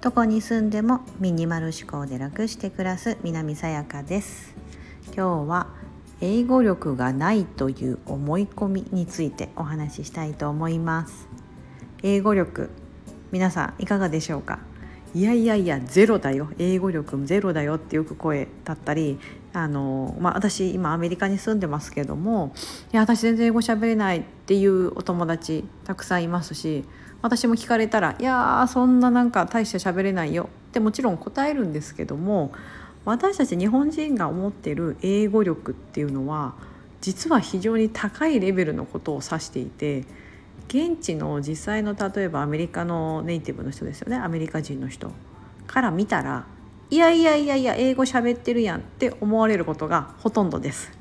どこに住んでもミニマル思考で楽して暮らす南さやかです。今日は英語力がないという思い込みについてお話ししたいと思います。英語力皆さんいかがでしょうか？いやいやいやゼロだよ。英語力ゼロだよってよく声だったりあの、まあ、私今アメリカに住んでますけどもいや私全然英語喋れないっていうお友達たくさんいますし私も聞かれたら「いやそんななんか大して喋れないよ」ってもちろん答えるんですけども私たち日本人が思ってる英語力っていうのは実は非常に高いレベルのことを指していて現地の実際の例えばアメリカのネイティブの人ですよね。アメリカ人の人から見たらいやいやいやいや英語喋ってるやんって思われることがほとんどです。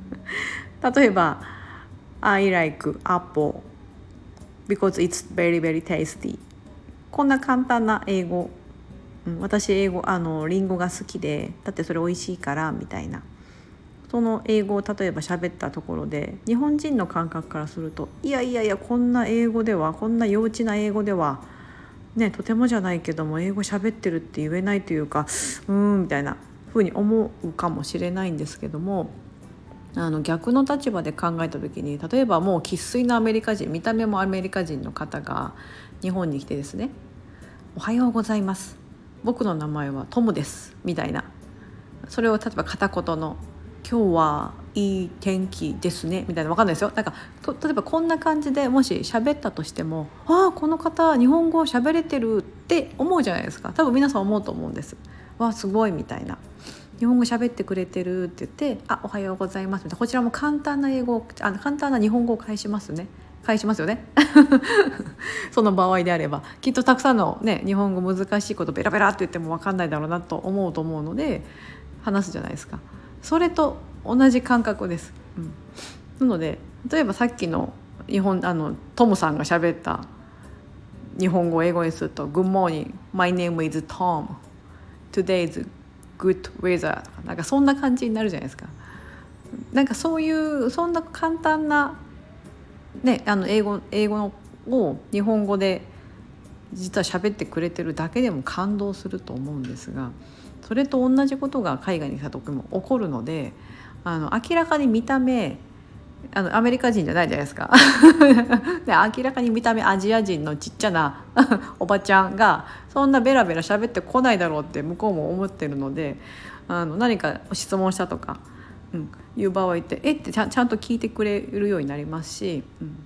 例えば「I like apple because it's very very tasty」こんな簡単な英語、うん、私英語あのリンゴが好きでだってそれ美味しいからみたいな。その英語を例えば喋ったところで日本人の感覚からするといやいやいやこんな英語ではこんな幼稚な英語ではねとてもじゃないけども英語喋ってるって言えないというかうーんみたいな風に思うかもしれないんですけどもあの逆の立場で考えた時に例えばもう生粋のアメリカ人見た目もアメリカ人の方が日本に来てですね「おはようございます。僕の名前はトムです」みたいなそれを例えば片言の今日はいい天気ですねみたいなわかんないですよ。なんか例えばこんな感じでもし喋ったとしてもああこの方日本語喋れてるって思うじゃないですか。多分皆さん思うと思うんです。わすごいみたいな。日本語喋ってくれてるって言って「あおはようございます」みたいな。こちらも簡単な英語あの簡単な日本語を返しますね。返しますよね。その場合であれば。きっとたくさんのね日本語難しいことベラベラって言っても分かんないだろうなと思うと思うので話すじゃないですか。それと同じ感覚です。うん、なので例えばさっきの日本あのトムさんが喋った日本語を英語にすると「Good morning, my name is Tom today is good weather」なんかそんな感じになるじゃないですか。なんかそういうそんな簡単な、ね、あの英語英語を日本語で実は喋ってくれてるだけでも感動すると思うんですがそれと同じことが海外に来た時も起こるのであの明らかに見た目あのアメリカ人じゃないじゃないですか。で明らかに見た目アジア人のちっちゃな おばちゃんがそんなベラベラ喋ってこないだろうって向こうも思ってるのであの何か質問したとか、うん、いう場合ってえってちゃちゃんと聞いてくれるようになりますし、うん、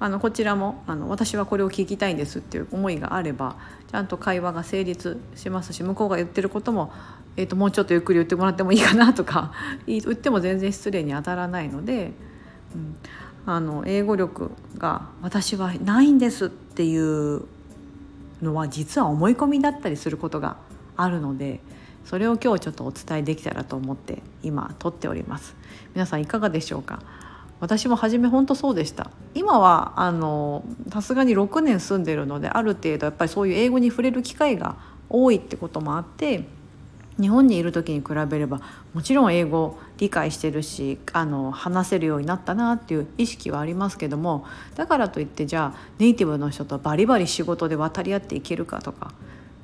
あのこちらもあの私はこれを聞きたいんですっていう思いがあればちゃんと会話が成立しますし向こうが言ってることも、えーと、もうちょっとゆっくり言ってもらってもいいかなとか 言っても全然失礼に当たらないので、うん、あの英語力が私はないんですっていうのは実は思い込みだったりすることがあるのでそれを今日ちょっとお伝えできたらと思って今撮っております。皆さんいかがでしょうか？私も初め本当そうでした。今はあのさすがに6年住んでるのである程度やっぱりそういう英語に触れる機会が多いってこともあって日本にいる時に比べればもちろん英語理解してるしあの話せるようになったなっていう意識はありますけどもだからといってじゃあネイティブの人とバリバリ仕事で渡り合っていけるかとか、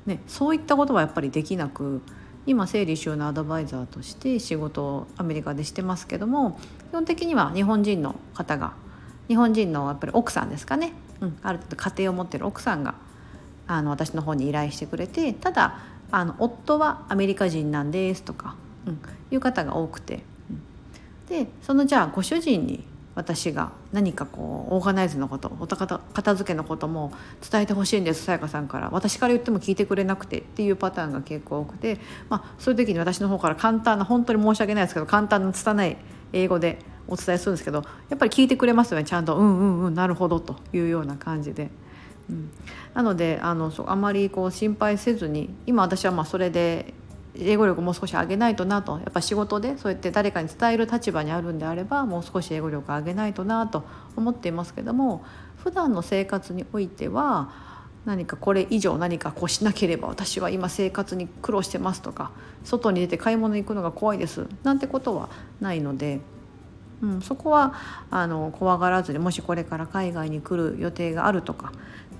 ね、そういったことはやっぱりできなく今整理収納アドバイザーとして仕事をアメリカでしてますけども基本的には日本人の方が日本人のやっぱり奥さんですかね、うん、ある程度家庭を持ってる奥さんがあの私の方に依頼してくれてただあの夫はアメリカ人なんですとか、うん、いう方が多くて、うん、でそのじゃあご主人に私が何かこうオーガナイズのことお片付けのことも伝えてほしいんです。さやかさんから私から言っても聞いてくれなくてっていうパターンが結構多くて、まあ、そういう時に私の方から簡単な本当に申し訳ないですけど簡単な拙い英語でお伝えするんですけどやっぱり聞いてくれますよね。ちゃんと「うんうんうんなるほど」というような感じで。うん、なのであのあまりこう心配せずに今私はまあそれで英語力もう少し上げないとなとやっぱ仕事でそうやって誰かに伝える立場にあるんであればもう少し英語力上げないとなと思っていますけども普段の生活においては何かこれ以上何かこうしなければ私は今生活に苦労してますとか外に出て買い物に行くのが怖いですなんてことはないのでうん、そこはあの怖がらずにもしこれから海外に来る予定があるとか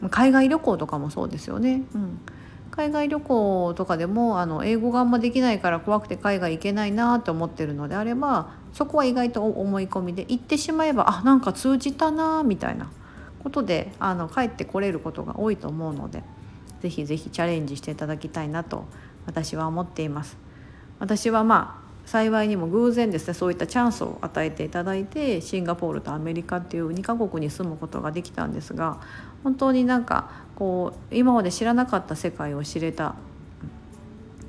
海外旅行とかもそうですよね。うん海外旅行とかでもあの英語があんまできないから怖くて海外行けないなと思ってるのであればそこは意外と思い込みで行ってしまえばあなんか通じたなみたいなことであの帰ってこれることが多いと思うので是非是非チャレンジしていただきたいなと私は思っています。私はまあ幸いにも偶然ですねそういったチャンスを与えていただいてシンガポールとアメリカっていう2カ国に住むことができたんですが本当になんかこう今まで知らなかった世界を知れたっ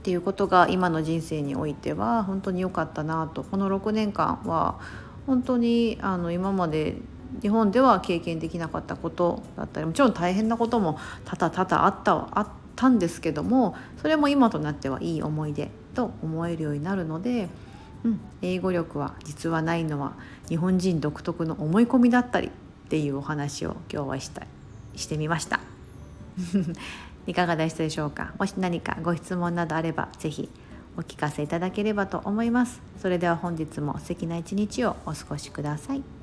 ていうことが今の人生においては本当に良かったなとこの6年間は本当にあの今まで日本では経験できなかったことだったりもちろん大変なことも多々多々あったあったんですけどもそれも今となってはいい思い出と思えるようになるので、うん、英語力は実はないのは日本人独特の思い込みだったりっていうお話を今日はしたしてみました。いかがでしたでしょうか？もし何かご質問などあれば是非お聞かせいただければと思います。それでは本日も素敵な一日をお過ごしください。